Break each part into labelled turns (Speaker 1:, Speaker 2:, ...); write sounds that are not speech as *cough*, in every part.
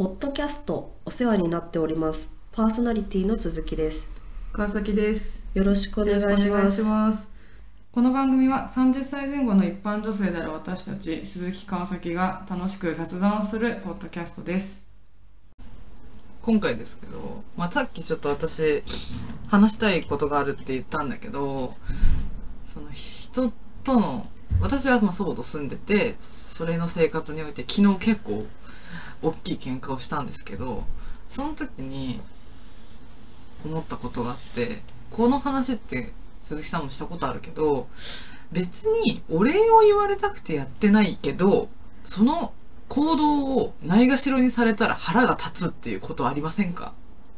Speaker 1: ポッドキャストお世話になっております。パーソナリティの鈴木です。
Speaker 2: 川崎です。
Speaker 1: よろしくお願いします
Speaker 2: この番組は30歳前後の一般女性である私たち鈴木川崎が楽しく雑談をするポッドキャストです。今回ですけど、まあ、さっきちょっと私話したいことがあるって言ったんだけどその人との私はまあ祖母と住んでてそれの生活において昨日結構大きい喧嘩をしたんですけどその時に思ったことがあってこの話って鈴木さんもしたことあるけど別にお礼を言われたくてやってないけどその行動をないがしろにされたら腹が立つっていうことありませんか？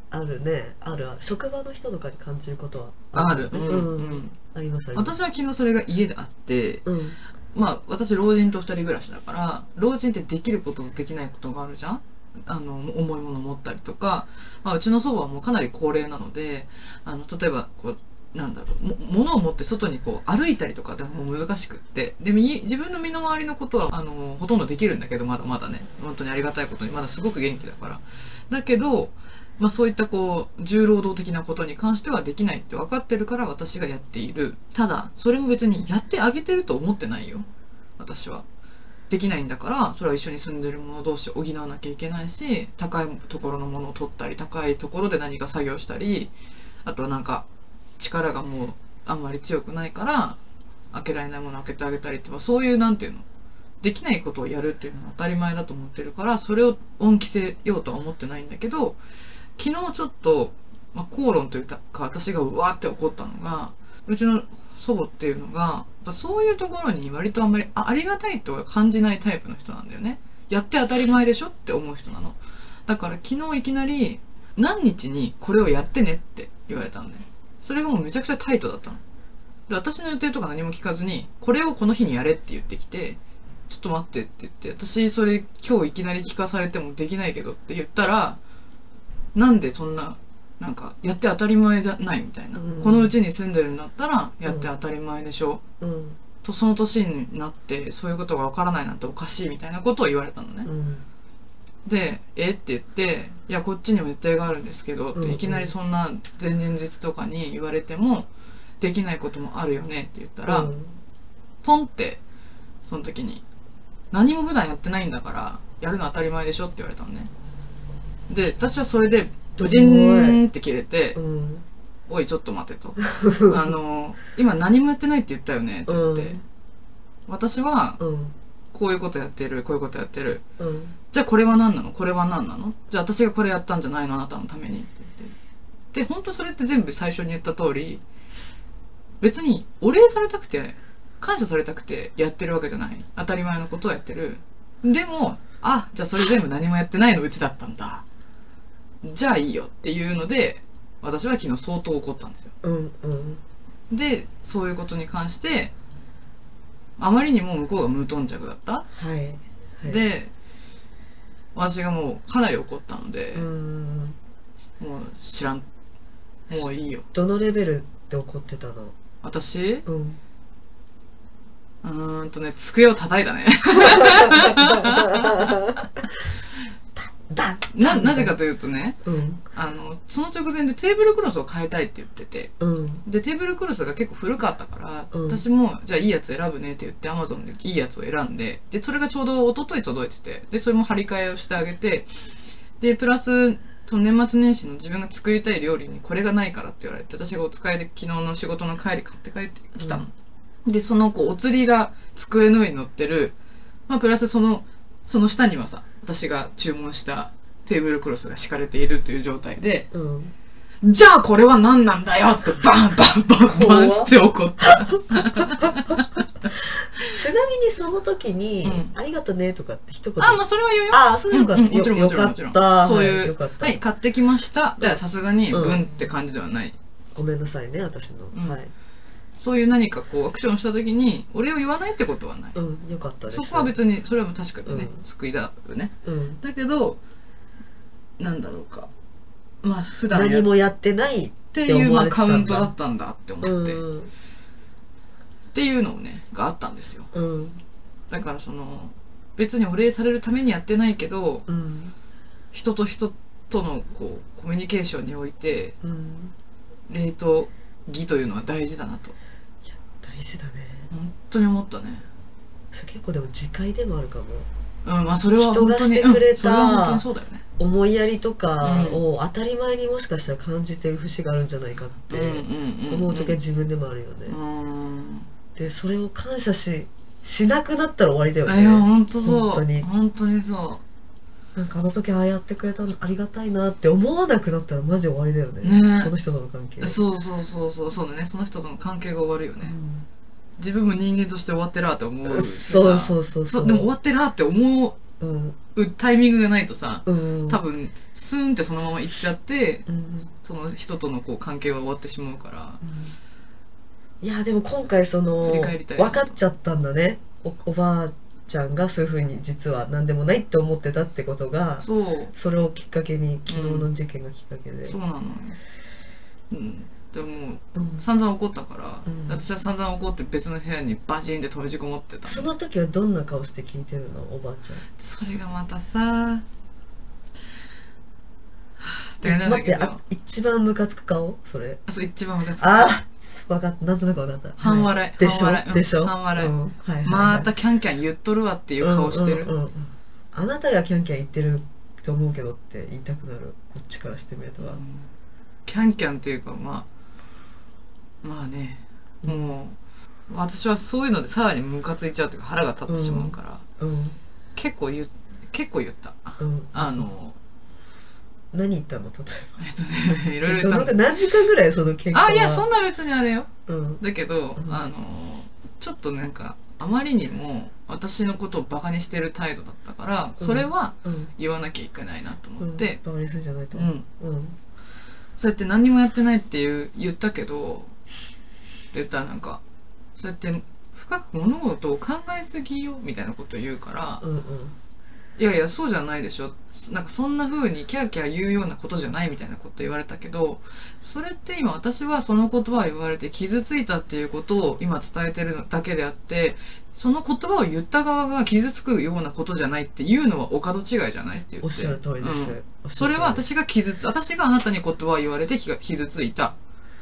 Speaker 1: あるね、あるある。職場の人とかに感じることは
Speaker 2: ある、
Speaker 1: ね
Speaker 2: うん。うん。
Speaker 1: ありますあります。
Speaker 2: 私は昨日それが家であって
Speaker 1: うん、
Speaker 2: まあ私老人と二人暮らしだから老人ってできることとできないことがあるじゃん？あの重いもの持ったりとか、まあ、うちの祖母はもうかなり高齢なのであの例えばこうなんだろうも物を持って外にこう歩いたりとかでも難しくって。で自分の身の回りのことはあのほとんどできるんだけどまだまだね。本当にありがたいことに。まだすごく元気だから。だけど、まあ、そういったこう重労働的なことに関してはできないって分かってるから私がやっている。ただそれも別にやってあげてると思ってないよ。私は。できないんだからそれは一緒に住んでる者同士補わなきゃいけないし高いところのものを取ったり高いところで何か作業したりあとはなんか力がもうあんまり強くないから開けられないものを開けてあげたりってまあそういうなんていうの？できないことをやるっていうのは当たり前だと思ってるからそれを恩着せようとは思ってないんだけど昨日ちょっと、まあ、口論というか私がうわーって怒ったのがうちの祖母っていうのがそういうところに割とあんまりありがたいとは感じないタイプの人なんだよね。やって当たり前でしょって思う人なの。だから昨日いきなり何日にこれをやってねって言われたのねそれがもうめちゃくちゃタイトだったの。で私の予定とか何も聞かずにこれをこの日にやれって言ってきてちょっと待ってって言って私それ今日いきなり聞かされてもできないけどって言ったらなんでそんななんかやって当たり前じゃないみたいな、
Speaker 1: うん。
Speaker 2: このうちに住んでるんだったらやって当たり前でしょ、
Speaker 1: うん、
Speaker 2: とその年になってそういうことがわからないなんておかしいみたいなことを言われたのね、
Speaker 1: うん、
Speaker 2: で「えっ?」て言って「いやこっちにも予定があるんですけど」って
Speaker 1: うん。うん
Speaker 2: いきなりそんな前々日とかに言われてもできないこともあるよねって言ったら、
Speaker 1: うん。
Speaker 2: ポンってその時に「何も普段やってないんだからやるの当たり前でしょ」って言われたのねで私はそれでブチンって切れて
Speaker 1: うん、「
Speaker 2: おいちょっと待て」と「あの今何もやってないって言ったよね」って言って、
Speaker 1: うん
Speaker 2: 私は
Speaker 1: うん、
Speaker 2: こういうことやってるこういうことやってる。
Speaker 1: うん、
Speaker 2: じゃあこれは何なの？これは何なの？じゃあ私がこれやったんじゃないの？あなたのためにって言って。で本当それって全部最初に言った通り別にお礼されたくて感謝されたくてやってるわけじゃない。当たり前のことをやってる。でもあじゃあそれ全部何もやってないのうちだったんだじゃあいいよっていうので私は昨日相当怒ったんですよ。
Speaker 1: うん、うん、
Speaker 2: でそういうことに関してあまりにも向こうが無頓着だった。
Speaker 1: はい。はい、、
Speaker 2: で私がもうかなり怒ったので、
Speaker 1: うん、
Speaker 2: もう知らん。もういいよ。
Speaker 1: どのレベルで怒ってたの？
Speaker 2: 私？
Speaker 1: うん。
Speaker 2: うーんとね机を叩いたね *laughs*
Speaker 1: だ、
Speaker 2: ななぜかというとね
Speaker 1: うん、
Speaker 2: あのその直前でテーブルクロスを変えたいって言ってて。
Speaker 1: うん、
Speaker 2: でテーブルクロスが結構古かったから、
Speaker 1: うん。
Speaker 2: 私もじゃあいいやつ選ぶねって言ってアマゾンでいいやつを選んででそれがちょうど一昨日届いててでそれも張り替えをしてあげてでプラスその年末年始の自分が作りたい料理にこれがないからって言われて私がお使いで昨日の仕事の帰り買って帰ってきたの、でそのこうお釣りが机の上に乗ってる、まあ、プラスそのその下にはさ私が注文したテーブルクロスが敷かれているという状態で
Speaker 1: うん。
Speaker 2: じゃあこれは何なんだよってバンバンバンバンって怒った。*laughs*
Speaker 1: ちなみにその時に、
Speaker 2: うん
Speaker 1: ありがとねとかって一言。
Speaker 2: あ、まあそれは言うよ。
Speaker 1: あ、それよかった。
Speaker 2: うんうんもちろん
Speaker 1: よよかった。
Speaker 2: そういう
Speaker 1: はいよかった。
Speaker 2: はい、買ってきました。ではさすがに、
Speaker 1: うん
Speaker 2: ブンって感じではない。
Speaker 1: ごめんなさいね、私の。
Speaker 2: うん
Speaker 1: はい。
Speaker 2: そういう何かこうアクションした時に、お礼を言わないってことはない。
Speaker 1: うん、よかったです。
Speaker 2: そこは別に、それは確かにね、
Speaker 1: うん
Speaker 2: 救いだよね。
Speaker 1: うん。
Speaker 2: だけど、なんだろうか。まあ普段
Speaker 1: 何もやってない。
Speaker 2: ていう、まあカウントだったんだって思って、っ
Speaker 1: うん。
Speaker 2: ていうのをね、があったんですよ。
Speaker 1: うん。
Speaker 2: だからその、別にお礼されるためにやってないけど、
Speaker 1: うん。
Speaker 2: 人と人とのこうコミュニケーションにおいて
Speaker 1: うん
Speaker 2: 礼と義というのは大事だなと
Speaker 1: 大事だね。
Speaker 2: 本当に思ったね。
Speaker 1: それ結構でも自戒でもあるかも。
Speaker 2: うんまあそれは
Speaker 1: 人がしてくれた
Speaker 2: うんそれは本当にそうだよね。
Speaker 1: 思いやりとかを当たり前にもしかしたら感じてる節があるんじゃないかって思う時は自分でもあるよね、
Speaker 2: うん。
Speaker 1: でそれを感謝ししなくなったら終わりだよ
Speaker 2: いや
Speaker 1: ね
Speaker 2: 本当そう。
Speaker 1: 本当に。
Speaker 2: 本当にそ
Speaker 1: なんかあの時ああやってくれたのありがたいなって思わなくなったらマジ終わりだよね。
Speaker 2: ね。
Speaker 1: その人との関係。
Speaker 2: うそうそうそうそうそうだね。その人との関係が終わるよね、
Speaker 1: うん。
Speaker 2: 自分も人間として終わってるなって思う
Speaker 1: そうそうそうそう。
Speaker 2: でも終わってるなって思
Speaker 1: うん。
Speaker 2: うタイミングがないとさ
Speaker 1: うん。
Speaker 2: 多分スーンってそのまま行っちゃって
Speaker 1: うん。
Speaker 2: その人とのこう関係は終わってしまうから。
Speaker 1: いやでも今回その分かっちゃったんだね。おおばあちゃんがそういうふうに実は何でもないって思ってたってことが
Speaker 2: そう。
Speaker 1: それをきっかけに昨日の事件がきっかけで、
Speaker 2: そうなのよ。うん。でも
Speaker 1: うん。
Speaker 2: 散々怒ったから、
Speaker 1: うん。
Speaker 2: 私は散々怒って別の部屋にバチンって閉じこもってた。
Speaker 1: その時はどんな顔して聞いてるの？おばあちゃん。
Speaker 2: それがまたさ
Speaker 1: 待ってあ一番ムカつく顔？それ。
Speaker 2: あそう一番ムカつく。
Speaker 1: ああ分かった。なんとなく分かった。
Speaker 2: 半笑い。
Speaker 1: はでしょ？
Speaker 2: 半笑い。うん。
Speaker 1: でしょ？
Speaker 2: 半笑い。
Speaker 1: うんはいはいはい。
Speaker 2: またキャンキャン言っとるわっていう顔してる、
Speaker 1: うんうんうん。うんあなたがキャンキャン言ってると思うけどって言いたくなる。こっちからしてみるとは、
Speaker 2: キャンキャンっていうかまあまあねもう私はそういうのでさらにムカついちゃうというか腹が立ってしまうから、
Speaker 1: うん。
Speaker 2: 結構言う結構言った。
Speaker 1: うん。
Speaker 2: あの
Speaker 1: 何言ったの？例え
Speaker 2: えっとねいろいろ
Speaker 1: 何時間ぐらいその喧嘩は？
Speaker 2: あいやそんな別にあれよ。
Speaker 1: うん。
Speaker 2: だけど、
Speaker 1: うん。
Speaker 2: あのちょっとなんかあまりにも私のことをバカにしてる態度だったからそれは
Speaker 1: うん。
Speaker 2: 言わなきゃいけないなと
Speaker 1: うん
Speaker 2: 思って、
Speaker 1: バカにするんじゃないと。
Speaker 2: うん。
Speaker 1: うん。
Speaker 2: そうやって何にもやってないっていう言ったけどって言ったらなんかそうやって深く物事を考えすぎよみたいなことを言うから、
Speaker 1: うんうん
Speaker 2: いやいやそうじゃないでしょ。なんかそんな風にキャーキャー言うようなことじゃないみたいなこと言われたけどそれって今私はその言葉を言われて傷ついたっていうことを今伝えてるだけであってその言葉を言った側が傷つくようなことじゃないっていうのはお門違いじゃないって言って。
Speaker 1: おっしゃる通りです、
Speaker 2: うん。それは私が傷つ私があなたに言葉を言われて傷ついた。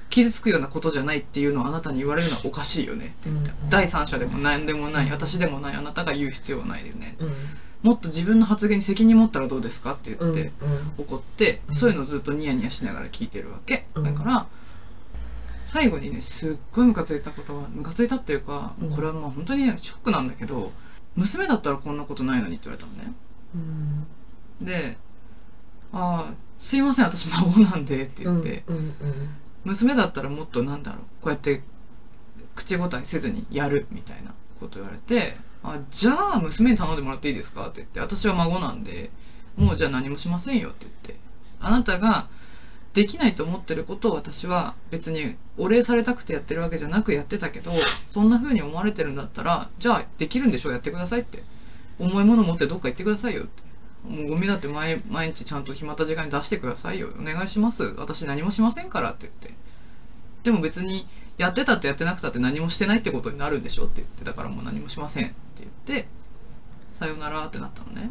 Speaker 2: 傷つくようなことじゃないっていうのをあなたに言われるのはおかしいよねって言って、
Speaker 1: うん。
Speaker 2: 第三者でも何でもない私でもないあなたが言う必要はないよね。
Speaker 1: うん
Speaker 2: もっと自分の発言に責任持ったらどうですかって
Speaker 1: うん
Speaker 2: 言って怒って、
Speaker 1: うん。
Speaker 2: そういうのをずっとニヤニヤしながら聞いてるわけ、
Speaker 1: うん。
Speaker 2: だから最後にねすっごいムカついたことはムカついたっていうか、
Speaker 1: うん。
Speaker 2: これはまあ本当にショックなんだけど娘だったらこんなことないのにって言われたのね。
Speaker 1: うん。
Speaker 2: で「ああすいません私孫なんで」って言って、
Speaker 1: うんうん。
Speaker 2: 娘だったらもっとなんだろうこうやって口答えせずにやるみたいなこと言われて「あじゃあ娘に頼んでもらっていいですか?」って言って「私は孫なんでもうじゃあ何もしませんよ」って言って。あなたができないと思ってることを私は別にお礼されたくてやってるわけじゃなくやってたけどそんな風に思われてるんだったらじゃあできるんでしょ？うやってくださいって。重いもの持ってどっか行ってくださいよって。もうゴミだって毎毎日ちゃんと決まった時間に出してくださいよ。お願いします。私何もしませんからって言って。でも別にやってたってやってなくたって何もしてないってことになるんでしょ？って言って。だからもう何もしません。ってさよならってなったのね。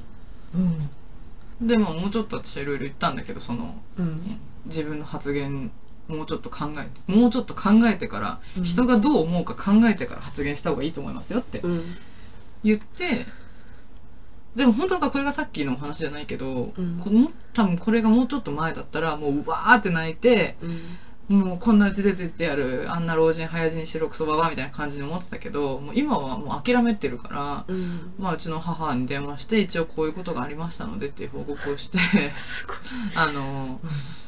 Speaker 1: うん。
Speaker 2: でももうちょっと私はいろいろ言ったんだけどその
Speaker 1: うん。
Speaker 2: 自分の発言もうちょっと考えてもうちょっと考えてから、
Speaker 1: うん。
Speaker 2: 人がどう思うか考えてから発言した方がいいと思いますよって
Speaker 1: うん。
Speaker 2: 言ってでも本当はこれがさっきのお話じゃないけど、
Speaker 1: うん。
Speaker 2: この多分これがもうちょっと前だったらもううわーって泣いて
Speaker 1: うん
Speaker 2: もうこんなうち出てってやるあんな老人早死にしろクソババアみたいな感じに思ってたけどもう今はもう諦めてるから、
Speaker 1: うん。
Speaker 2: まあ、うちの母に電話して一応こういうことがありましたのでっていう報告をして
Speaker 1: すごい。
Speaker 2: あの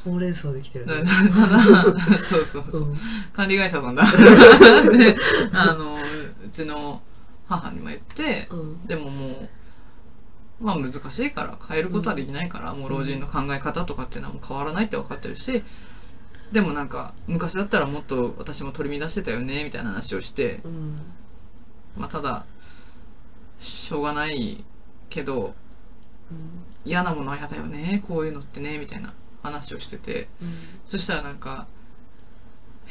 Speaker 1: ほうれん草できてるね。*laughs*
Speaker 2: ただそうそうそう、
Speaker 1: うん。
Speaker 2: 管理会社さんだ。*laughs* であのうちの母にも言って
Speaker 1: うん。
Speaker 2: でももうまあ難しいから変えることはできないから、もう老人の考え方とかっていうのはもう変わらないって分かってるしでもなんか昔だったらもっと私も取り乱してたよねみたいな話をして
Speaker 1: うん。
Speaker 2: まあただしょうがないけど
Speaker 1: うん。
Speaker 2: 嫌なものは嫌だよねこういうのってねみたいな話をしてて
Speaker 1: うん。
Speaker 2: そしたらなんか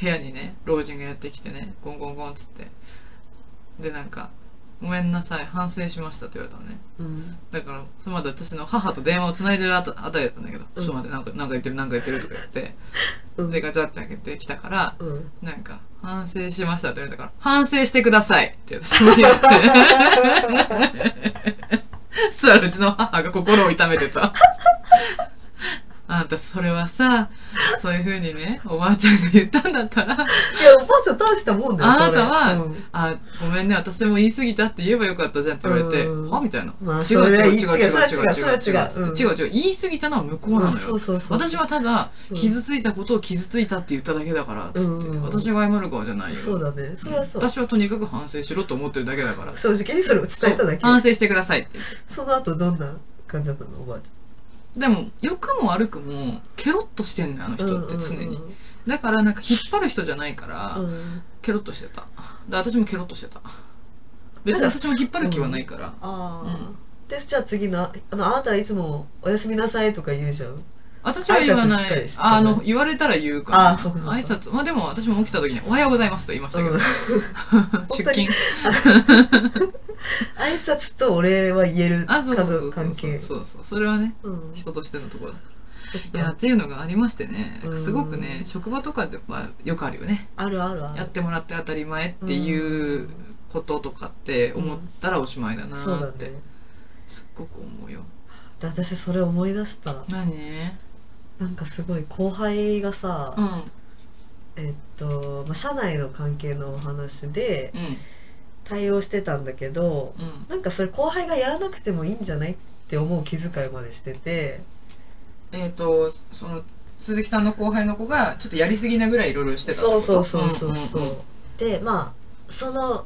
Speaker 2: 部屋にね老人がやってきてねゴンゴンゴンっつって。でなんか「ごめんなさい反省しました」って言われたのね。
Speaker 1: うん。
Speaker 2: だからそれまで私の母と電話をつないでるあたあたりだったんだけど「
Speaker 1: うん。
Speaker 2: ちょっと待ってなんかなんか言ってるなんか言ってる」とか言って
Speaker 1: うん。
Speaker 2: でガチャって開けてきたから
Speaker 1: うん。
Speaker 2: なんか「反省しました」って言われたから「反省してください」って私も言って。*laughs* そしたらうちの母が心を痛めてた。あんたそれはさそういうふうにねおばあちゃんが言ったんだったら
Speaker 1: いやおばあちゃん大したもんだよ
Speaker 2: あなたは、
Speaker 1: うん。
Speaker 2: あごめんね私も言い過ぎたって言えばよかったじゃんって言われて、
Speaker 1: うん。
Speaker 2: はみたいな、
Speaker 1: まあ
Speaker 2: 違う違う違う違う違う。違う
Speaker 1: 違う違う。
Speaker 2: 違う言い過ぎたのは向こうなのよ、
Speaker 1: うんそうそうそう
Speaker 2: 私はただ
Speaker 1: うん。
Speaker 2: 傷ついたことを傷ついたって言っただけだからっつって、
Speaker 1: うん。
Speaker 2: 私が謝る側じゃないよ。
Speaker 1: そうだね。それはそう。
Speaker 2: 私はとにかく反省しろと思ってるだけだから。
Speaker 1: 正直にそれを伝えただけ。
Speaker 2: 反省してくださいって
Speaker 1: その後どんな感じだったのおばあち
Speaker 2: でも良くも悪くもケロッとしてんのよあの人って常に、だからなんか引っ張る人じゃないから、
Speaker 1: うん。うん
Speaker 2: ケロッとしてた。で私もケロッとしてた。別に私も引っ張る気はないから、
Speaker 1: ああ、
Speaker 2: うん。
Speaker 1: でじゃあ次のあのあなたはいつも「おやすみなさい」とか言うじゃん
Speaker 2: 私は言わない。あの言われたら言うかな
Speaker 1: あそうかそうか。
Speaker 2: 挨拶。まあでも私も起きた時に「おはようございます」と言いましたけど、
Speaker 1: うん。*laughs*
Speaker 2: 出勤。*laughs*
Speaker 1: 挨拶とお礼は言える家
Speaker 2: あそうそうそうそう。
Speaker 1: 族関係。
Speaker 2: そうそうそれはね
Speaker 1: うん。
Speaker 2: 人としてのところだ。いやっていうのがありましてね。
Speaker 1: うん。
Speaker 2: すごくね職場とかではよくあるよね。
Speaker 1: あるあるある。
Speaker 2: やってもらって当たり前っていうこととかって思ったらおしまいだなって。
Speaker 1: ね。
Speaker 2: すっごく思うよ。
Speaker 1: で私それ思い出した。
Speaker 2: 何？
Speaker 1: なんかすごい後輩がさ、
Speaker 2: うん。
Speaker 1: えっと、まあ、社内の関係のお話で
Speaker 2: うん。
Speaker 1: 対応してたんだけど
Speaker 2: うん。
Speaker 1: なんかそれ後輩がやらなくてもいいんじゃないって思う気遣いまでしてて。
Speaker 2: えっ、とその鈴木さんの後輩の子がちょっとやりすぎなぐらいいろいろしてた
Speaker 1: そうそうそうそうそう,、でまあその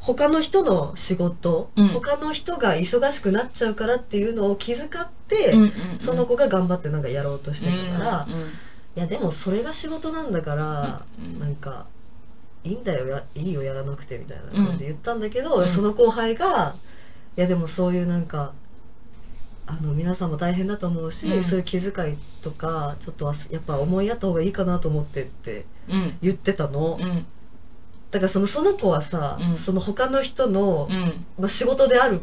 Speaker 1: 他の人の仕事、
Speaker 2: うん。
Speaker 1: 他の人が忙しくなっちゃうからっていうのを気遣って、
Speaker 2: うんうんうん。
Speaker 1: その子が頑張ってなんかやろうとしてたから、
Speaker 2: うんうん
Speaker 1: いやでもそれが仕事なんだから、
Speaker 2: うん
Speaker 1: なんかいいんだよやいいよやらなくてみたいな感じで言ったんだけど、
Speaker 2: うん。
Speaker 1: その後輩がいやでもそういうなんかあの皆さんも大変だと思うし、
Speaker 2: うん。
Speaker 1: そういう気遣いとかちょっとはやっぱ思いやった方がいいかなと思ってって
Speaker 2: うん。
Speaker 1: 言ってたの、
Speaker 2: うん
Speaker 1: だからそのその子はさ、
Speaker 2: うん。
Speaker 1: その他の人の、
Speaker 2: うん。
Speaker 1: まあ、仕事である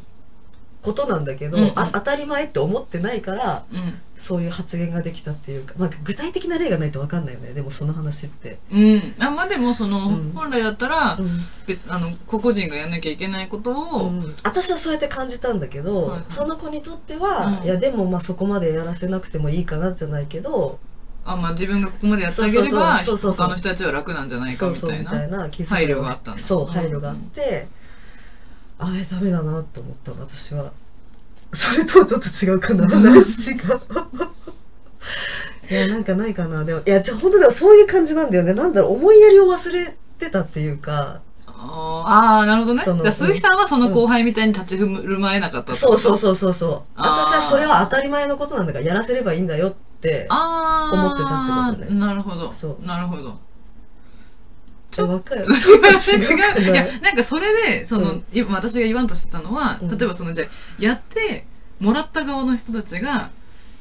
Speaker 1: ことなんだけど、
Speaker 2: うんうん。
Speaker 1: あ当たり前って思ってないから
Speaker 2: うん。
Speaker 1: そういう発言ができたっていうか、まあ、具体的な例がないと分かんないよね。でもその話って。
Speaker 2: うん。あまあでもその、
Speaker 1: うん。
Speaker 2: 本来だったら、
Speaker 1: うん。
Speaker 2: 別あの個々人がやんなきゃいけないことを、
Speaker 1: うん。私はそうやって感じたんだけど、
Speaker 2: はいはい。
Speaker 1: その子にとっては、
Speaker 2: うん。
Speaker 1: いやでもまあそこまでやらせなくてもいいかなじゃないけど
Speaker 2: あまあ自分がここまでやってあげれば
Speaker 1: そうそうそう。そうそう
Speaker 2: 他の人たちは楽なんじゃないかみたいな配慮があったんだ。
Speaker 1: そう
Speaker 2: うん
Speaker 1: 配慮があって、ああダメだなって思ったの私は。それとはちょっと違うかな話が *laughs* いやなんかないかな。でもいやじゃあ本当でもそういう感じなんだよね。なんだろう思いやりを忘れてたっていうか。
Speaker 2: あー。あーなるほどね。鈴木さんはその後輩みたいに立ち振る舞えなかったってこと？
Speaker 1: そうそうそうそうそう。私はそれは当たり前のことなんだからやらせればいいんだよって
Speaker 2: ああ
Speaker 1: 思ってたってことね。
Speaker 2: なるほど。
Speaker 1: そう。
Speaker 2: なるほど。
Speaker 1: ちょっと *laughs* *laughs* 違う。
Speaker 2: 違う。いや
Speaker 1: かな
Speaker 2: なんかそれでその、
Speaker 1: うん。
Speaker 2: 今私が言わんとしてたのは、
Speaker 1: うん。
Speaker 2: 例えばそのじゃあやってもらった側の人たちが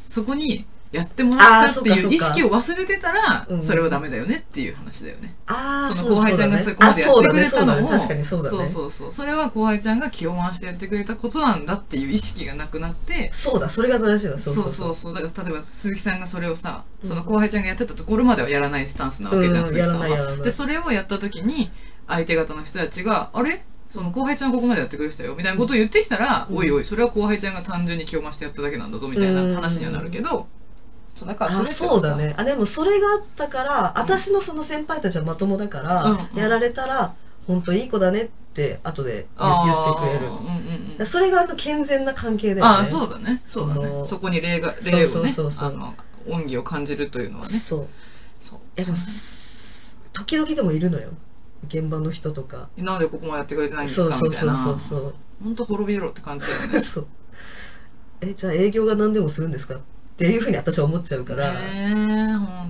Speaker 2: そこにやってもらったっていう意識を忘れてたら
Speaker 1: うん。
Speaker 2: それはダメだよねっていう話だよね。
Speaker 1: あー
Speaker 2: その後輩ちゃんが
Speaker 1: そ
Speaker 2: こまでやってくれたのを
Speaker 1: あそうだね。そうだね確かにそうだね。
Speaker 2: そうそうそう。それは後輩ちゃんが気を回してやってくれたことなんだっていう意識がなくなって
Speaker 1: そうだそれが正しいわ。そ
Speaker 2: そうう。
Speaker 1: そ
Speaker 2: そううそう。だから例えば鈴木さんがそれをさ、
Speaker 1: うん。
Speaker 2: その後輩ちゃんがやってたところまではやらないスタンスなわけじゃん、
Speaker 1: うん
Speaker 2: 鈴木さんは。でそれをやった時に相手方の人たちが「あれ？その後輩ちゃんここまでやってくれてたよ」みたいなことを言ってきたら「
Speaker 1: うん。
Speaker 2: おいおいそれは後輩ちゃんが単純に気を増してやっただけなんだぞ」みたいな話にはなるけど、そうだから
Speaker 1: そうだね。あでもそれがあったから私のその先輩たちはまともだから、
Speaker 2: うんうん。
Speaker 1: やられたら本当いい子だねって後で言ってくれる。
Speaker 2: ーうんうんうん。
Speaker 1: それがあの健全な関係だよね。
Speaker 2: ああそうだね。そうだね。そこに礼が礼を
Speaker 1: そう
Speaker 2: ね恩義を感じるというのはね。
Speaker 1: そう。
Speaker 2: そう。
Speaker 1: えでも時々でもいるのよ。現場の人とか。
Speaker 2: なんでここまでやってくれてないんです
Speaker 1: そうそうそう
Speaker 2: かみたいな
Speaker 1: そうそう。
Speaker 2: 本当滅びろって感じだよね。*laughs*
Speaker 1: そう。えじゃあ営業が何でもするんですか？っていうふうに私は思っちゃうから、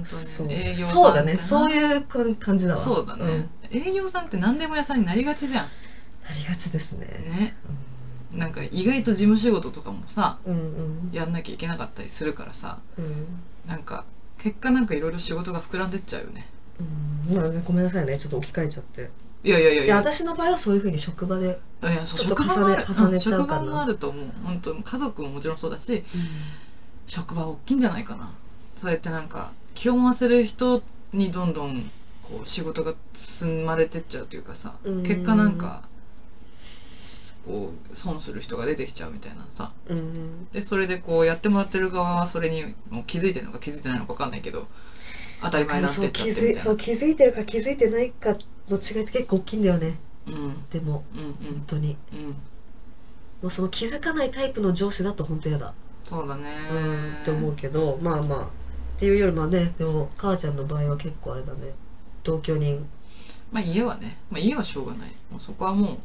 Speaker 1: そう。
Speaker 2: に営業さん
Speaker 1: そうだね。そういう感感じだわ
Speaker 2: そうだね、営業さんって何でも屋さんになりがちじゃん。
Speaker 1: ありがちですね。
Speaker 2: ね。なんか意外と事務仕事とかもさ
Speaker 1: うんうん。
Speaker 2: やんなきゃいけなかったりするからさ
Speaker 1: うん。
Speaker 2: なんか結果なんかいろいろ仕事が膨らんでっちゃうよね。
Speaker 1: うん。まあねごめんなさいね。ちょっと置き換えちゃって。
Speaker 2: いやいやいや
Speaker 1: いや。私の場合はそういうふうに職場で、ちょっと重ね重ねちゃうかな。
Speaker 2: 職場もあると思う。本当家族ももちろんそうだし職場大きいんじゃないかな。そうやってなんか気を回せる人にどんどんこう仕事が積まれてっちゃうというかさ
Speaker 1: うん。
Speaker 2: 結果なんかこう損する人が出てきちゃうみたいなさ。
Speaker 1: うん。
Speaker 2: でそれでこうやってもらってる側はそれにもう気づいてるのか気づいてないのか分かんないけど当たり前になってっちゃってみたいな。
Speaker 1: そう気づいそう気づいてるか気づいてないかの違いって結構大きいんだよね。
Speaker 2: うん。
Speaker 1: でも
Speaker 2: うん
Speaker 1: 本当に。
Speaker 2: うんうん。
Speaker 1: もうその気づかないタイプの上司だと本当嫌だ
Speaker 2: そうだね。
Speaker 1: うんって思うけどまあまあっていうよりもねでも母ちゃんの場合は結構あれだね。同居人。
Speaker 2: まあ家はね、まあ、家はしょうがない。もうそこはもう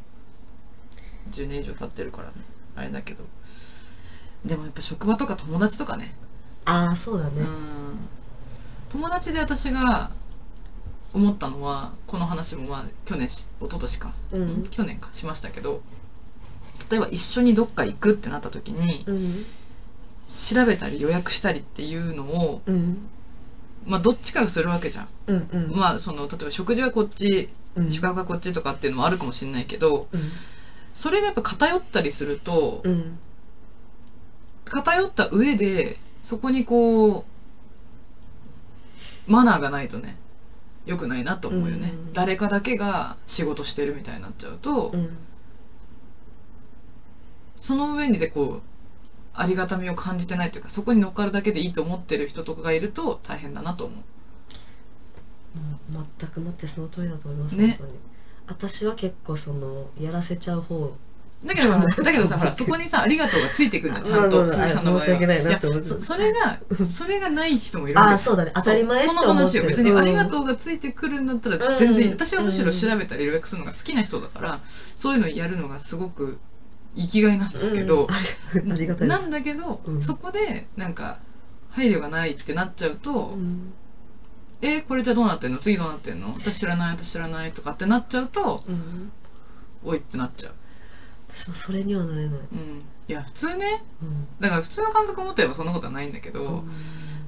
Speaker 2: 10年以上経ってるからね。あれだけど。でもやっぱ職場とか友達とかね。
Speaker 1: ああそうだね。
Speaker 2: うん。友達で私が思ったのはこの話もまあ去年し一昨年か、
Speaker 1: うん
Speaker 2: 去年か。しましたけど。例えば一緒にどっか行くってなった時に
Speaker 1: うん
Speaker 2: 調べたり予約したりっていうのを
Speaker 1: うん。
Speaker 2: まあどっちかがするわけじゃん、
Speaker 1: うんうん。
Speaker 2: まあその例えば食事はこっち
Speaker 1: うん。
Speaker 2: 宿泊はこっちとかっていうのもあるかもしれないけど
Speaker 1: うん。
Speaker 2: それがやっぱ偏ったりすると
Speaker 1: うん。
Speaker 2: 偏った上でそこにこうマナーがないとね良くないなと思うよね、
Speaker 1: うん。
Speaker 2: 誰かだけが仕事してるみたいになっちゃうと、
Speaker 1: うん。
Speaker 2: その上にでこうありがたみを感じてないというかそこに乗っかるだけでいいと思ってる人とかがいると大変だなと思う。
Speaker 1: もう全くもってその通りだと思います、
Speaker 2: ね。
Speaker 1: 本当に。私は結構そのやらせちゃう方。
Speaker 2: だけどだけどさほら *laughs* そこにさありがとうがついてくるんだちゃんと
Speaker 1: まあまあまあ
Speaker 2: 鈴木さんの場合は
Speaker 1: 申し訳ないなって思って
Speaker 2: やそそれがそれがない人もいる
Speaker 1: ああそうだね。当たり前
Speaker 2: その話を別にありが
Speaker 1: う
Speaker 2: とうがついてくるんだったら全然私はむしろ調べたり予約するのが好きな人だからそういうのやるのがすごく生きがいなんですけど、
Speaker 1: うん *laughs* ありがたい
Speaker 2: なんだけど、
Speaker 1: うん。
Speaker 2: そこでなんか配慮がないってなっちゃうと、
Speaker 1: うん。
Speaker 2: えこれじゃどうなってんの？次どうなってんの？私知らない私知らないとかってなっちゃうと
Speaker 1: うん。
Speaker 2: おいってなっちゃう、
Speaker 1: 私もそれにはなれない、
Speaker 2: うん、いや普通ね。
Speaker 1: うん。
Speaker 2: だから普通の感覚を持ってればそんなことはないんだけど、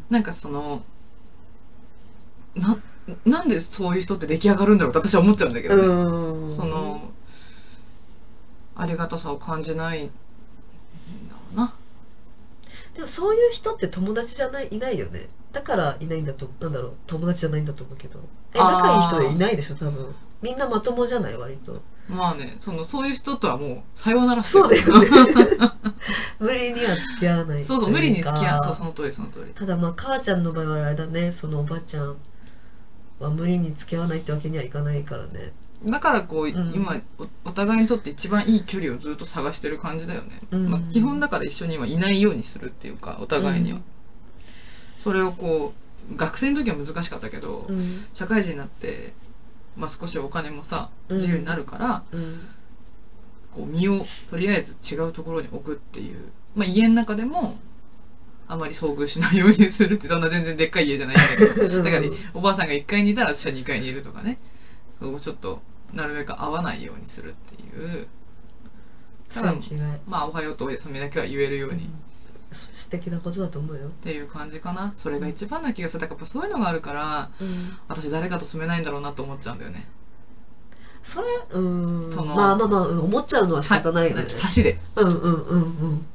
Speaker 2: なんかそのななんでそういう人って出来上がるんだろうって私は思っちゃうんだけどね、
Speaker 1: うん。
Speaker 2: そのありがたさを感じないんだろうな。
Speaker 1: でもそういう人って友達じゃないいないよね。だからいないんだとなんだろう。友達じゃないんだと思うけど。え仲いい人でいないでしょ多分。みんなまともじゃない割と。
Speaker 2: まあねそのそういう人とはもうさようなら
Speaker 1: そうだ
Speaker 2: る
Speaker 1: よね。*laughs* 無理には付き合わない
Speaker 2: そうそう無理に付き合う。そう
Speaker 1: う
Speaker 2: その通りその通り。
Speaker 1: ただまあ母ちゃんの場合はあれだね。そのおばちゃんは無理に付き合わないってわけにはいかないからね
Speaker 2: だからこう、
Speaker 1: ん。
Speaker 2: 今おお互いにとって一番いい距離をずっと探してる感じだよね、
Speaker 1: うん。
Speaker 2: まあ、基本だから一緒にはいないようにするっていうかお互いには、
Speaker 1: うん。
Speaker 2: それをこう学生の時は難しかったけど、
Speaker 1: うん。
Speaker 2: 社会人になって、まあ、少しお金もさ
Speaker 1: うん。
Speaker 2: 自由になるから、
Speaker 1: うん。
Speaker 2: こう身をとりあえず違うところに置くっていう、まあ、家の中でもあまり遭遇しないようにするってそんな全然でっかい家じゃないんだけど。だからおばあさんが1階にいたら私は2階にいるとかねそうちょっとなるべく合わないようにするっていう。
Speaker 1: そういう違い
Speaker 2: まあ「おはよう」と「おやすみ」だけは言えるように。っ
Speaker 1: それ素敵なことだと思うよ、
Speaker 2: ていう感じかな。それが一番な気がする。だからやっぱそういうのがあるから私誰かと住めないんだろうなと思っちゃうんだよね。
Speaker 1: それうん。
Speaker 2: その
Speaker 1: まあまあまあうん思っちゃうのは仕方ないよね。
Speaker 2: は差しで。
Speaker 1: うんうんうんうん。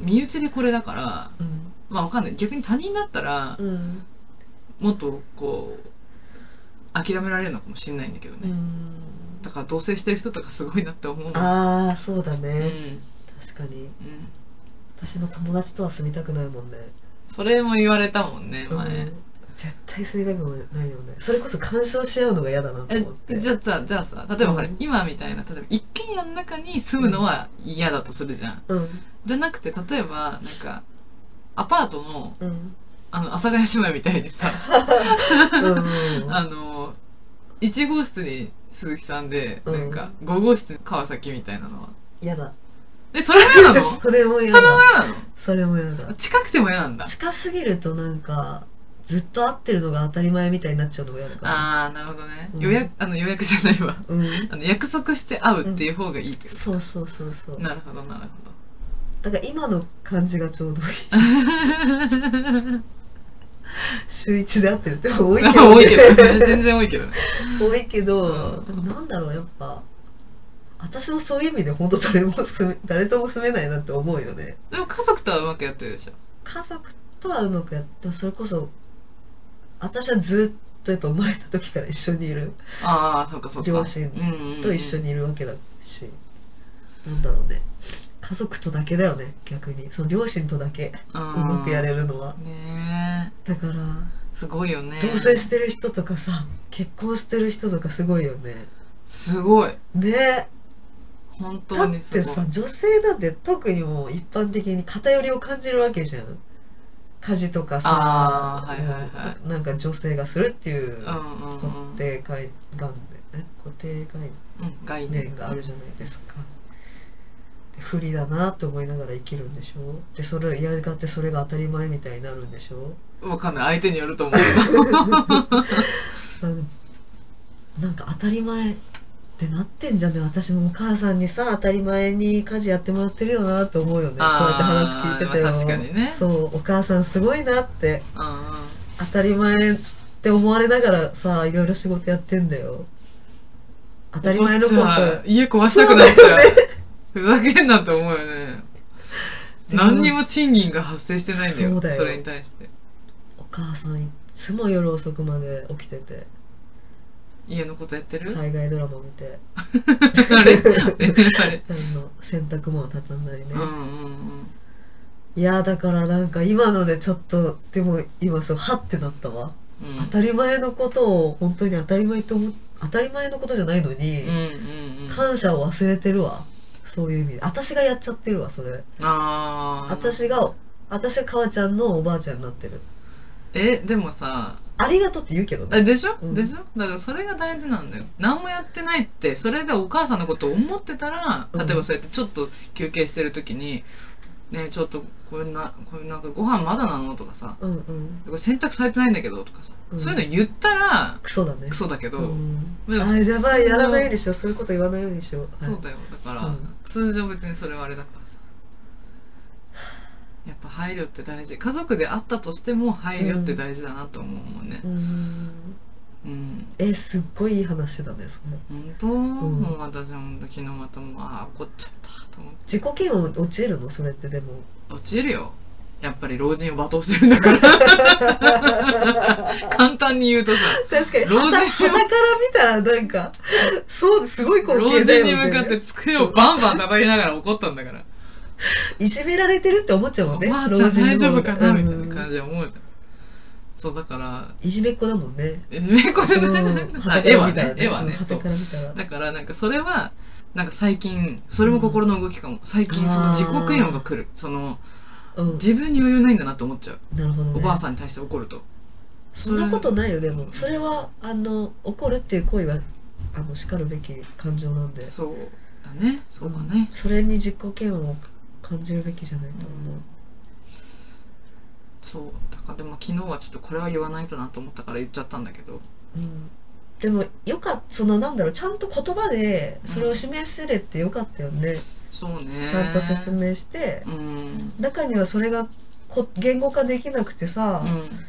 Speaker 2: 身内でこれだから
Speaker 1: うん。
Speaker 2: まあわかんない。逆に他人だったら
Speaker 1: うん。
Speaker 2: もっとこう諦められるのかもしれないんだけどね、
Speaker 1: うん。
Speaker 2: だから同棲してる人とかすごいなって思う
Speaker 1: ああそうだ
Speaker 2: うん
Speaker 1: ね、確かに。
Speaker 2: うん。
Speaker 1: 私も友達とは住みたくないもんね。
Speaker 2: それも言われたもんね前、
Speaker 1: うん。絶対住みたくないよね。それこそ干渉し合うのが嫌だなと思って。
Speaker 2: えじゃあさじゃあさ例えばほら、
Speaker 1: うん。
Speaker 2: 今みたいな例えば一軒家の中に住むのは嫌だとするじゃん、
Speaker 1: うん。
Speaker 2: じゃなくて例えばなんかアパートの
Speaker 1: うん。
Speaker 2: あの阿佐ヶ谷姉妹みたいにさ。*laughs*
Speaker 1: うん。*laughs*
Speaker 2: あの1号室に鈴木さんで、
Speaker 1: うん。
Speaker 2: なんか5号室に川崎みたいなのは。*laughs*
Speaker 1: 嫌だ。
Speaker 2: えそれも嫌なの？
Speaker 1: それも嫌
Speaker 2: それも
Speaker 1: だ
Speaker 2: 嫌なの？
Speaker 1: それも嫌だ。
Speaker 2: 近くても嫌なんだ。
Speaker 1: 近すぎるとなんかずっと会ってるのが当たり前みたいになっちゃうのが嫌だから。
Speaker 2: ああなるほどね、
Speaker 1: うん。
Speaker 2: 予約あの予約じゃないわ。
Speaker 1: うん。*laughs*
Speaker 2: あの約束して会うっていう方がいいってこ
Speaker 1: そうそうそうそう。
Speaker 2: と、なるほどなるほど。
Speaker 1: だから今の感じがちょうどいい *laughs* 週一で会ってるって多いけど、ね、*laughs*
Speaker 2: 多いけどね。全然多いけどね。
Speaker 1: 多いけど、
Speaker 2: うん。
Speaker 1: なんだろうやっぱ。私もそういう意味で本当誰も *laughs* 誰とも住めないなって思うよね。
Speaker 2: でも家族とはうまくやってるでしょ。
Speaker 1: 家族とはうまくやってそれこそ私はずっとやっぱ生まれた時から一緒にいる。
Speaker 2: ああそうかそうか。
Speaker 1: 両親と一緒
Speaker 2: に
Speaker 1: にいるわけだし、なんだろうね。家族とだけだよね逆に。その両親とだけうまくやれ
Speaker 2: る
Speaker 1: るのは。
Speaker 2: ね
Speaker 1: だから
Speaker 2: えすごいよね。
Speaker 1: 同棲してる人とかさ結婚してる人とかすごいよね。
Speaker 2: すごい。
Speaker 1: ね。
Speaker 2: 本
Speaker 1: だ
Speaker 2: 当
Speaker 1: って
Speaker 2: にすごい。
Speaker 1: さ女性なんて特にもう一般的に偏りを感じるわけじゃん。家事とかさ、
Speaker 2: はいはい
Speaker 1: なんか女性がするっていう固定概念え？固定概
Speaker 2: 念？
Speaker 1: 念。があるじゃないですか。で不利だなと思いながら生きるんでしょ？でそれやがてそれが当たり前みたいになるんでしょ？
Speaker 2: わかんない。相手によると思うけ
Speaker 1: な *laughs* ん。なんか当たり前ってなってんじゃんね？私もお母さんにさ当たり前に家事やってもらってるよなと思うよね。こうやって話聞いててよ。
Speaker 2: まあ確かにね。
Speaker 1: そう。お母さんすごいなって。当たり前って思われながらさいろいろ仕事やってんだよ。当たり前のこと。
Speaker 2: 家壊したくなっちゃう。ふざけんなって思うよね。何にも賃金が発生してないんだよ。
Speaker 1: そ
Speaker 2: れに対して。
Speaker 1: お母さんいっつも夜遅くまで起きてて。
Speaker 2: 家のことやってる、
Speaker 1: 海外ドラマ見て。
Speaker 2: あれあれあ
Speaker 1: の洗濯物畳んだりね、
Speaker 2: うんうんうん。
Speaker 1: いやだからなんか今のでちょっとでも今そうはってなったわ、
Speaker 2: うん。
Speaker 1: 当たり前のことを本当に当たり前と思当たり前のことじゃないのに、
Speaker 2: うんうんうん。
Speaker 1: 感謝を忘れてるわ。そういう意味で。私がやっちゃってるわそれ。
Speaker 2: ああ
Speaker 1: 私が私が母ちゃんのおばあちゃんになってる
Speaker 2: えでもさ
Speaker 1: ありがとうって言うけどね。
Speaker 2: えでしょ、
Speaker 1: うん。
Speaker 2: でしょ？だからそれが大事なんだよ。何もやってないってそれでお母さんのことを思ってたら
Speaker 1: うん。
Speaker 2: 例えばそうやってちょっと休憩してる時に「ねえちょっとこれなこれなんかご飯まだなの?」とかさ。
Speaker 1: うんうん「
Speaker 2: これ洗濯されてないんだけど」とかさ、
Speaker 1: うん。
Speaker 2: そういうの言ったら
Speaker 1: クソだね。
Speaker 2: クソだけど、
Speaker 1: うん。あやばいやらないように
Speaker 2: し
Speaker 1: しよう。そういうこと言わないようにしよう、はい。
Speaker 2: そうだよ。だから、
Speaker 1: うん。
Speaker 2: 通常別にそれはあれだから。さやっぱ配慮って大事。家族であったとしても配慮って大事だなと思うもんね。
Speaker 1: うん。
Speaker 2: うん。
Speaker 1: えすっごいいい話だねそれ。
Speaker 2: 本当、もう私は昨日またもうああ怒っちゃったと思って。
Speaker 1: 自己嫌悪落ちるの？それってでも。
Speaker 2: 落ちるよ。やっぱり老人を罵倒してるんだから。*laughs* 簡単に言うとさ。
Speaker 1: 確かに。
Speaker 2: 老人
Speaker 1: はたから見たらなんかそうすごい光
Speaker 2: 老
Speaker 1: 景だよ
Speaker 2: 人に向かって机をバンバン叩きながら怒ったんだから *laughs*
Speaker 1: いじめられてるって思っちゃうもんね
Speaker 2: おばあちゃん大丈夫かなみたいな
Speaker 1: じ
Speaker 2: 感じで思うじゃん。そうだから
Speaker 1: いじめっ子だもんね。
Speaker 2: いじめっ子じゃ *laughs* 絵は
Speaker 1: ね
Speaker 2: ね。絵はねだからなんかそれはなんか最近それも心の動きかも。最近その自己嫌悪が来る。その
Speaker 1: うん。
Speaker 2: 自分に余裕ないんだなと思っちゃう。
Speaker 1: なるほどね。
Speaker 2: おばあさんに対して怒ると。
Speaker 1: そんなことないよでも。それはあの怒るっていう行為はあの叱るべき感情なんで。
Speaker 2: そうだね。そうかね、
Speaker 1: それに自己嫌悪を感じるべきじゃないと思
Speaker 2: そう。だからでも昨日はちょっとこれは言わないとなと思ったから言っちゃったんだけど。
Speaker 1: う、うん、でもよかったそのなんだろうちゃんと言葉でそれを示せれてよかったよね、
Speaker 2: そうね。
Speaker 1: ちゃんと説明して。
Speaker 2: うん。
Speaker 1: 中にはそれがこ言語化できなくてさ。
Speaker 2: う、ん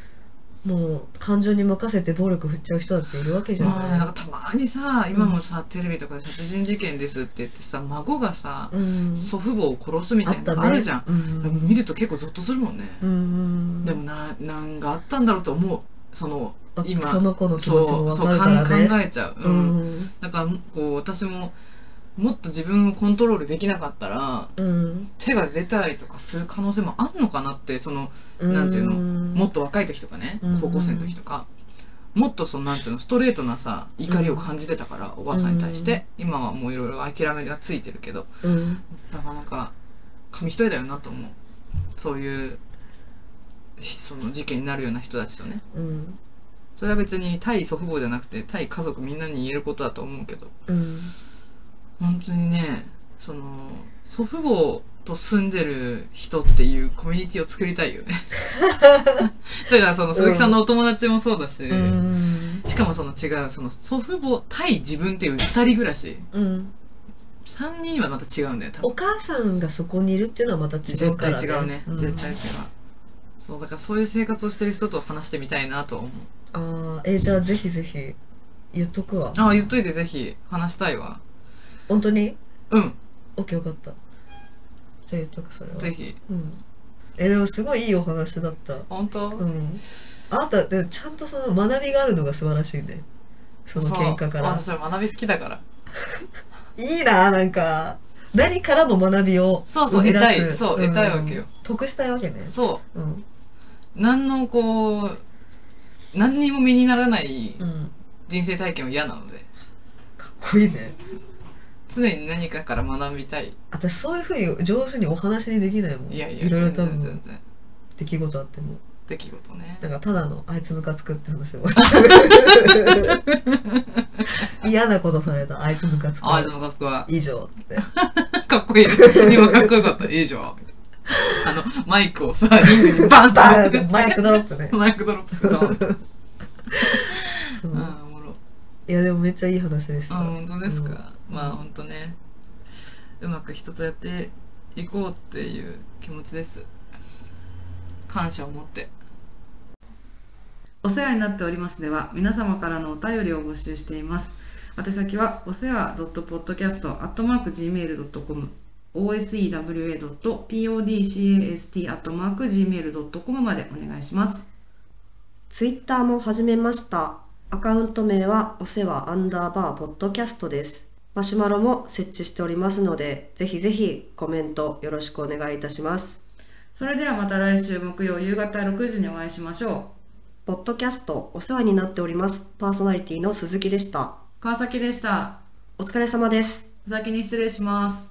Speaker 1: もう感情に任せて暴力振っちゃう人だっているわけじゃ
Speaker 2: まあ
Speaker 1: ない、
Speaker 2: なんかたまにさ今もさ、テレビとかで殺人事件ですって言ってさ孫がさ、
Speaker 1: うん、
Speaker 2: 祖父母を殺すみたいなの
Speaker 1: あ
Speaker 2: るじゃん、
Speaker 1: うん。
Speaker 2: 見ると結構ゾッとするもんね、
Speaker 1: うん。
Speaker 2: でもななんかあったんだろうと思う。その今。
Speaker 1: その子の気
Speaker 2: そう
Speaker 1: 持ちも分
Speaker 2: そう
Speaker 1: かるからね。
Speaker 2: 考えちゃう、
Speaker 1: う
Speaker 2: うん
Speaker 1: ん。
Speaker 2: だからこう私ももっと自分をコントロールできなかったら
Speaker 1: うん。
Speaker 2: 手が出たりとかする可能性もあんのかなってそのなんていうの？もっと若い時とかね
Speaker 1: うん。
Speaker 2: 高校生の時とか、もっとそのなんていうのストレートなさ怒りを感じてたから、おばあさんに対して、今はもういろいろ諦めがついてるけど。
Speaker 1: うん。
Speaker 2: なかなか紙一重だよなと思う。そういうひその事件になるような人たちとね。
Speaker 1: うん。
Speaker 2: それは別に対祖父母じゃなくて対家族みんなに言えることだと思うけど。
Speaker 1: うん
Speaker 2: 本当にねその祖父母と住んでる人っていうコミュニティを作りたいよね。*laughs* だからその鈴木さんのお友達もそうだし、
Speaker 1: うん。
Speaker 2: しかもその違うその祖父母対自分っていう二人暮らし。
Speaker 1: うん。
Speaker 2: 三人はまた違うんだよ多分。
Speaker 1: お母さんがそこにいるっていうのはまた違う
Speaker 2: 絶
Speaker 1: から、ね、
Speaker 2: 対違うね、
Speaker 1: ん。
Speaker 2: 絶対違う。そうだからそういう生活をしてる人と話してみたいなとは思う。
Speaker 1: ああえじゃあぜひぜひ言っとくわ。
Speaker 2: ああ言っといてぜひ。話したいわ
Speaker 1: 本当に？
Speaker 2: うん。
Speaker 1: オッケーよかった。じゃあ言っとくそれは。
Speaker 2: ぜひ。
Speaker 1: うん。えでもすごいいいお話だった。
Speaker 2: 本当、
Speaker 1: うん。あなたでもちゃんとその学びがあるのが素晴らしいね。その喧嘩から。
Speaker 2: そう。私は学び好きだから。*laughs*
Speaker 1: いいななんか。何からも学びを
Speaker 2: そうそう
Speaker 1: 生み出す。
Speaker 2: 得たい。そう得たいわけよ。
Speaker 1: 得したいわけね。
Speaker 2: そう。
Speaker 1: うん。
Speaker 2: 何のこう何にも身にならない
Speaker 1: うん。
Speaker 2: 人生体験は嫌なので。
Speaker 1: かっこいいね
Speaker 2: 常に何かから学びたい。
Speaker 1: 私そういうふうに上手にお話にできないもん。
Speaker 2: いやいや
Speaker 1: ろいろ多
Speaker 2: 全然全
Speaker 1: 分。
Speaker 2: 然。
Speaker 1: 出来事あっても。
Speaker 2: 出来事ね。
Speaker 1: なんかただのあいつムカつくって話を。*laughs* 嫌なことされた。あいつムカつく。
Speaker 2: ああでもかつくは
Speaker 1: 以上って。*laughs*
Speaker 2: かっこいい。今かっこよかった。いいじゃんあのマイクをさリングにバンと
Speaker 1: バーンマイクドロップね。
Speaker 2: マイクドロップすると。*laughs*
Speaker 1: そういやでもめっちゃいい話でした。
Speaker 2: あ本当ですか、
Speaker 1: うん。
Speaker 2: まあ本当ね。うまく人とやっていこうっていう気持ちです。感謝を持って。お世話になっておりますでは皆様からのお便りを募集しています。宛先はお世話 .podcast.gmail.com osewa.podcast.gmail.com までお願いします。
Speaker 3: ツイッターも始めました。アカウント名はお世話アンダーバーポッドキャストです。マシュマロも設置しておりますので、ぜひぜひコメントよろしくお願いいたします。
Speaker 2: それではまた来週木曜夕方6時にお会いしましょ
Speaker 3: ポッドキャストお世話になっております。パーソナリティの鈴木でした。
Speaker 2: う川崎でした
Speaker 3: お疲れ様です。
Speaker 2: お先に失礼します